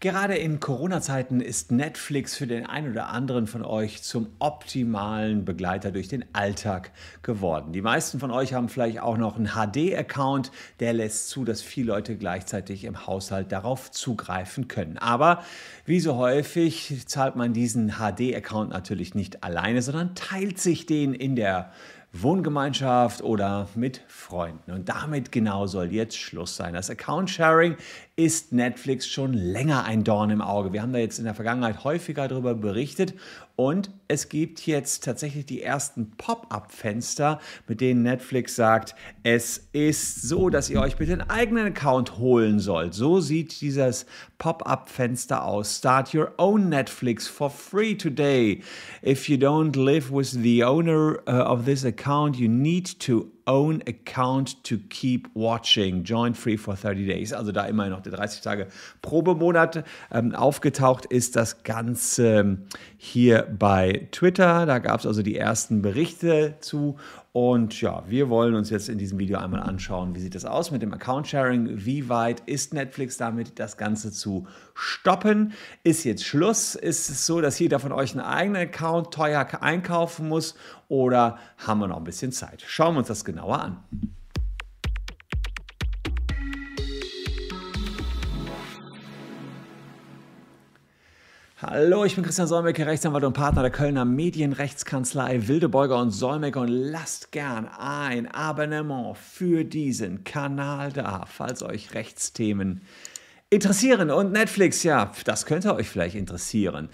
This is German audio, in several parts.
Gerade in Corona-Zeiten ist Netflix für den einen oder anderen von euch zum optimalen Begleiter durch den Alltag geworden. Die meisten von euch haben vielleicht auch noch einen HD-Account, der lässt zu, dass viele Leute gleichzeitig im Haushalt darauf zugreifen können. Aber wie so häufig zahlt man diesen HD-Account natürlich nicht alleine, sondern teilt sich den in der Wohngemeinschaft oder mit Freunden. Und damit genau soll jetzt Schluss sein. Das Account Sharing ist Netflix schon länger ein Dorn im Auge. Wir haben da jetzt in der Vergangenheit häufiger darüber berichtet und es gibt jetzt tatsächlich die ersten Pop-up-Fenster, mit denen Netflix sagt, es ist so, dass ihr euch bitte einen eigenen Account holen sollt. So sieht dieses Pop-up-Fenster aus. Start your own Netflix for free today. If you don't live with the owner uh, of this account, you need to own account to keep watching. Join free for 30 days. Also da immer noch der 30 Tage Probemonat ähm, aufgetaucht ist das Ganze ähm, hier bei Twitter. Da gab es also die ersten Berichte zu und ja, wir wollen uns jetzt in diesem Video einmal anschauen, wie sieht es aus mit dem Account-Sharing? Wie weit ist Netflix damit, das Ganze zu stoppen? Ist jetzt Schluss? Ist es so, dass jeder von euch einen eigenen Account teuer einkaufen muss? Oder haben wir noch ein bisschen Zeit? Schauen wir uns das genauer an. Hallo, ich bin Christian Solmecke, Rechtsanwalt und Partner der Kölner Medienrechtskanzlei Wildebeuger und Solmecke und lasst gern ein Abonnement für diesen Kanal da, falls euch Rechtsthemen interessieren. Und Netflix, ja, das könnte euch vielleicht interessieren.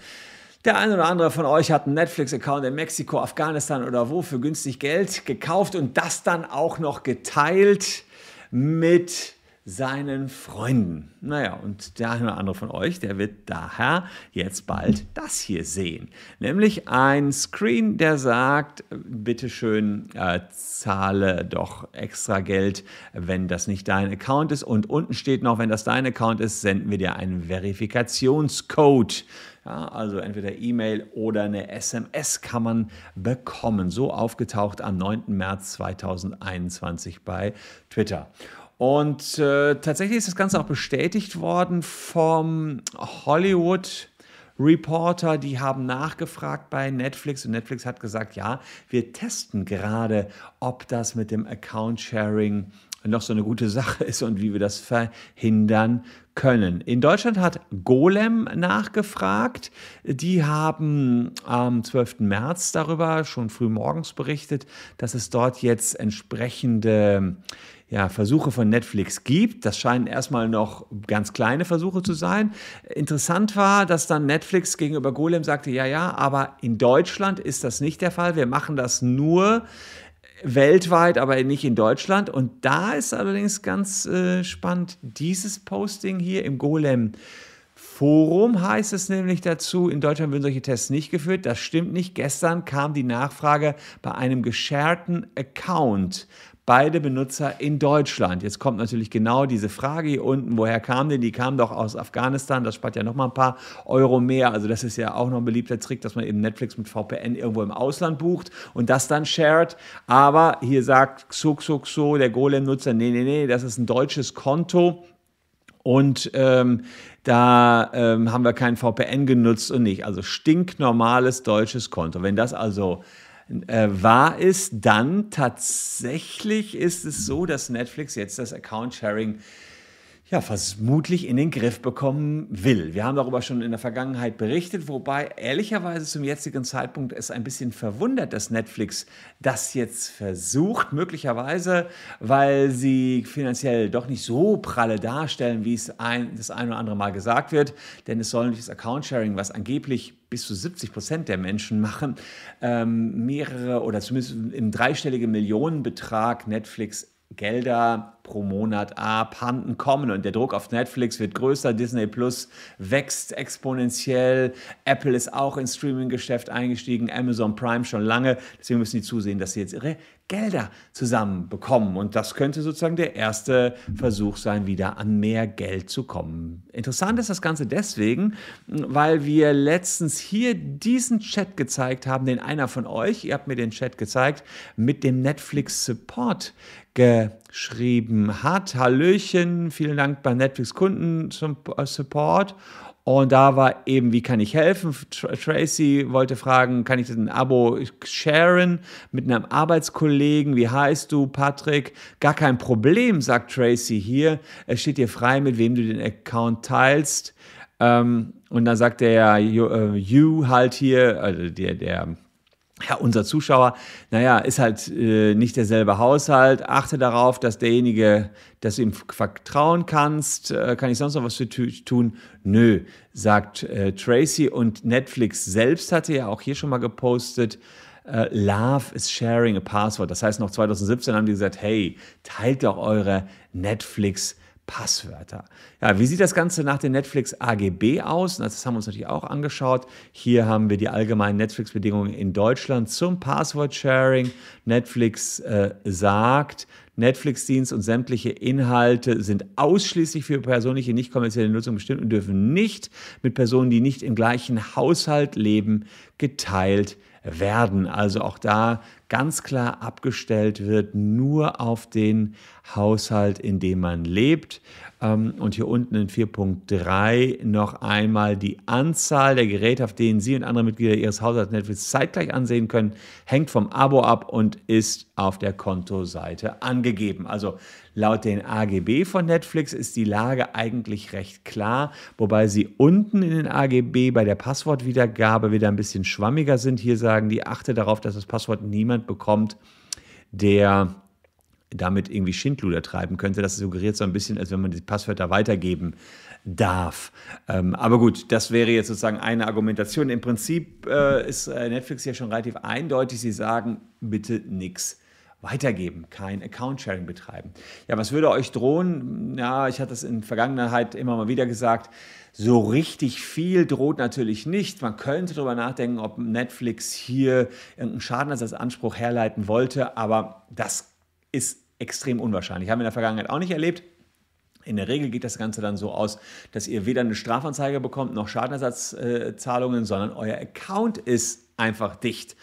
Der eine oder andere von euch hat einen Netflix-Account in Mexiko, Afghanistan oder wo für günstig Geld gekauft und das dann auch noch geteilt mit seinen Freunden. Naja, und der eine oder andere von euch, der wird daher jetzt bald das hier sehen. Nämlich ein Screen, der sagt, bitteschön, äh, zahle doch extra Geld, wenn das nicht dein Account ist. Und unten steht noch, wenn das dein Account ist, senden wir dir einen Verifikationscode. Ja, also entweder E-Mail oder eine SMS kann man bekommen. So aufgetaucht am 9. März 2021 bei Twitter. Und äh, tatsächlich ist das Ganze auch bestätigt worden vom Hollywood Reporter, die haben nachgefragt bei Netflix und Netflix hat gesagt, ja, wir testen gerade, ob das mit dem Account Sharing noch so eine gute Sache ist und wie wir das verhindern können. In Deutschland hat Golem nachgefragt. Die haben am 12. März darüber schon früh morgens berichtet, dass es dort jetzt entsprechende ja, Versuche von Netflix gibt. Das scheinen erstmal noch ganz kleine Versuche zu sein. Interessant war, dass dann Netflix gegenüber Golem sagte, ja, ja, aber in Deutschland ist das nicht der Fall. Wir machen das nur weltweit, aber nicht in Deutschland. Und da ist allerdings ganz äh, spannend, dieses Posting hier im Golem. Forum heißt es nämlich dazu, in Deutschland würden solche Tests nicht geführt. Das stimmt nicht. Gestern kam die Nachfrage bei einem gesharten Account beide Benutzer in Deutschland. Jetzt kommt natürlich genau diese Frage hier unten, woher kam denn? Die kam doch aus Afghanistan, das spart ja nochmal ein paar Euro mehr. Also das ist ja auch noch ein beliebter Trick, dass man eben Netflix mit VPN irgendwo im Ausland bucht und das dann shared. Aber hier sagt Xuxuxo, der Golem-Nutzer, nee, nee, nee, das ist ein deutsches Konto. Und ähm, da ähm, haben wir kein VPN genutzt und nicht. Also stinknormales deutsches Konto. Wenn das also äh, wahr ist, dann tatsächlich ist es so, dass Netflix jetzt das Account-Sharing ja, vermutlich in den Griff bekommen will. Wir haben darüber schon in der Vergangenheit berichtet, wobei ehrlicherweise zum jetzigen Zeitpunkt es ein bisschen verwundert, dass Netflix das jetzt versucht, möglicherweise, weil sie finanziell doch nicht so pralle darstellen, wie es ein, das ein oder andere Mal gesagt wird, denn es soll nicht das Account-Sharing, was angeblich bis zu 70 Prozent der Menschen machen, ähm, mehrere oder zumindest im dreistelligen Millionenbetrag Netflix Gelder pro Monat abhanden kommen. Und der Druck auf Netflix wird größer, Disney Plus wächst exponentiell, Apple ist auch ins Streaming-Geschäft eingestiegen, Amazon Prime schon lange, deswegen müssen die zusehen, dass sie jetzt ihre Gelder zusammenbekommen und das könnte sozusagen der erste Versuch sein, wieder an mehr Geld zu kommen. Interessant ist das Ganze deswegen, weil wir letztens hier diesen Chat gezeigt haben, den einer von euch, ihr habt mir den Chat gezeigt, mit dem Netflix Support geschrieben hat. Hallöchen, vielen Dank bei Netflix Kunden zum Support. Und da war eben, wie kann ich helfen? Tracy wollte fragen, kann ich ein Abo sharen mit einem Arbeitskollegen? Wie heißt du, Patrick? Gar kein Problem, sagt Tracy hier. Es steht dir frei, mit wem du den Account teilst. Ähm, und dann sagt der uh, you halt hier, also der, der ja, unser Zuschauer, naja, ist halt äh, nicht derselbe Haushalt. Achte darauf, dass derjenige, dass du ihm vertrauen kannst. Äh, kann ich sonst noch was für tun? Nö, sagt äh, Tracy. Und Netflix selbst hatte ja auch hier schon mal gepostet, Uh, love is sharing a password. Das heißt, noch 2017 haben die gesagt, hey, teilt doch eure Netflix Passwörter. Ja, wie sieht das Ganze nach den Netflix AGB aus? Das haben wir uns natürlich auch angeschaut. Hier haben wir die allgemeinen Netflix-Bedingungen in Deutschland zum Password-Sharing. Netflix äh, sagt, Netflix-Dienst und sämtliche Inhalte sind ausschließlich für persönliche, nicht kommerzielle Nutzung bestimmt und dürfen nicht mit Personen, die nicht im gleichen Haushalt leben, geteilt werden. Also auch da ganz klar abgestellt wird, nur auf den Haushalt, in dem man lebt. Ähm, und hier unten in 4.3 noch einmal die Anzahl der Geräte, auf denen Sie und andere Mitglieder Ihres Haushalts Netflix zeitgleich ansehen können, hängt vom Abo ab und ist auf der Kontoseite angegeben. Also laut den AGB von Netflix ist die Lage eigentlich recht klar, wobei sie unten in den AGB bei der Passwortwiedergabe wieder ein bisschen schwammiger sind. Hier sagen die, achte darauf, dass das Passwort niemand bekommt, der damit irgendwie Schindluder treiben könnte. Das suggeriert so ein bisschen, als wenn man die Passwörter weitergeben darf. Ähm, aber gut, das wäre jetzt sozusagen eine Argumentation. Im Prinzip äh, ist äh, Netflix ja schon relativ eindeutig. Sie sagen, bitte nichts weitergeben, kein Account-Sharing betreiben. Ja, was würde euch drohen? Ja, ich hatte es in der Vergangenheit immer mal wieder gesagt. So richtig viel droht natürlich nicht. Man könnte darüber nachdenken, ob Netflix hier irgendeinen Schadenersatzanspruch herleiten wollte, aber das ist extrem unwahrscheinlich. Haben wir in der Vergangenheit auch nicht erlebt. In der Regel geht das Ganze dann so aus, dass ihr weder eine Strafanzeige bekommt noch Schadenersatzzahlungen, sondern euer Account ist einfach dicht.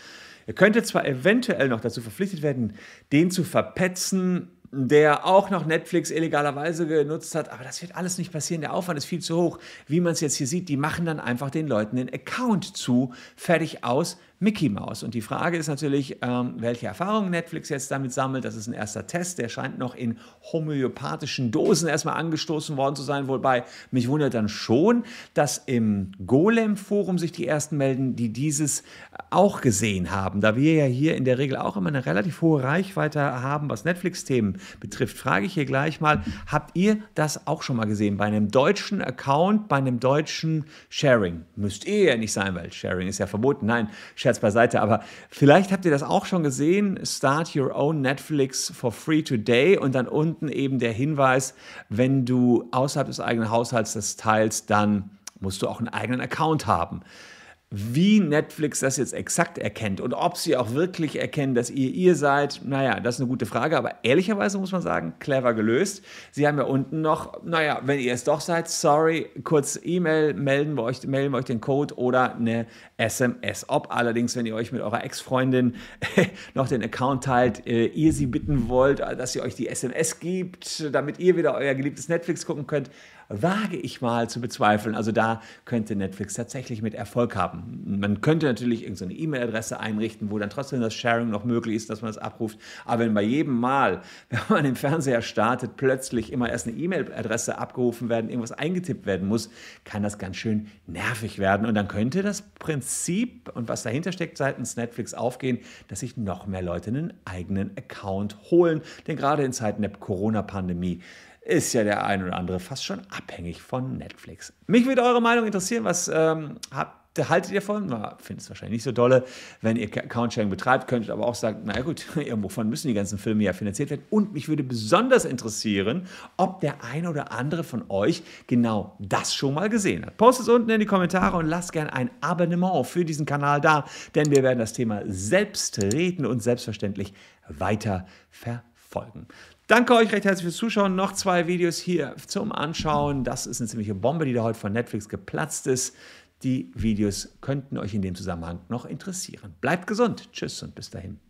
Ihr könntet zwar eventuell noch dazu verpflichtet werden, den zu verpetzen, der auch noch Netflix illegalerweise genutzt hat. Aber das wird alles nicht passieren. Der Aufwand ist viel zu hoch. Wie man es jetzt hier sieht, die machen dann einfach den Leuten den Account zu. Fertig aus. Mickey Mouse. Und die Frage ist natürlich, ähm, welche Erfahrungen Netflix jetzt damit sammelt. Das ist ein erster Test, der scheint noch in homöopathischen Dosen erstmal angestoßen worden zu sein. Wobei mich wundert dann schon, dass im Golem-Forum sich die ersten melden, die dieses auch gesehen haben. Da wir ja hier in der Regel auch immer eine relativ hohe Reichweite haben, was Netflix-Themen betrifft, frage ich hier gleich mal, habt ihr das auch schon mal gesehen? Bei einem deutschen Account, bei einem deutschen Sharing? Müsst ihr ja nicht sein, weil Sharing ist ja verboten. Nein, Sharing Scherz beiseite, aber vielleicht habt ihr das auch schon gesehen. Start your own Netflix for free today und dann unten eben der Hinweis, wenn du außerhalb des eigenen Haushalts das teilst, dann musst du auch einen eigenen Account haben. Wie Netflix das jetzt exakt erkennt und ob sie auch wirklich erkennen, dass ihr ihr seid, naja, das ist eine gute Frage, aber ehrlicherweise muss man sagen, clever gelöst. Sie haben ja unten noch, naja, wenn ihr es doch seid, sorry, kurz E-Mail, melden wir euch, melden wir euch den Code oder eine SMS. Ob allerdings, wenn ihr euch mit eurer Ex-Freundin noch den Account teilt, äh, ihr sie bitten wollt, dass sie euch die SMS gibt, damit ihr wieder euer geliebtes Netflix gucken könnt, wage ich mal zu bezweifeln. Also da könnte Netflix tatsächlich mit Erfolg haben. Man könnte natürlich irgendeine E-Mail-Adresse einrichten, wo dann trotzdem das Sharing noch möglich ist, dass man das abruft. Aber wenn bei jedem Mal, wenn man den Fernseher startet, plötzlich immer erst eine E-Mail-Adresse abgerufen werden, irgendwas eingetippt werden muss, kann das ganz schön nervig werden. Und dann könnte das Prinzip und was dahinter steckt seitens Netflix aufgehen, dass sich noch mehr Leute einen eigenen Account holen. Denn gerade in Zeiten der Corona-Pandemie ist ja der ein oder andere fast schon abhängig von Netflix. Mich würde eure Meinung interessieren. Was ähm, habt haltet ihr von? Findet es wahrscheinlich nicht so dolle, wenn ihr Account-Sharing betreibt, könntet aber auch sagen, naja gut, irgendwovon müssen die ganzen Filme ja finanziert werden. Und mich würde besonders interessieren, ob der eine oder andere von euch genau das schon mal gesehen hat. Postet es unten in die Kommentare und lasst gerne ein Abonnement für diesen Kanal da, denn wir werden das Thema selbst reden und selbstverständlich weiter verfolgen. Danke euch recht herzlich fürs Zuschauen. Noch zwei Videos hier zum Anschauen. Das ist eine ziemliche Bombe, die da heute von Netflix geplatzt ist. Die Videos könnten euch in dem Zusammenhang noch interessieren. Bleibt gesund. Tschüss und bis dahin.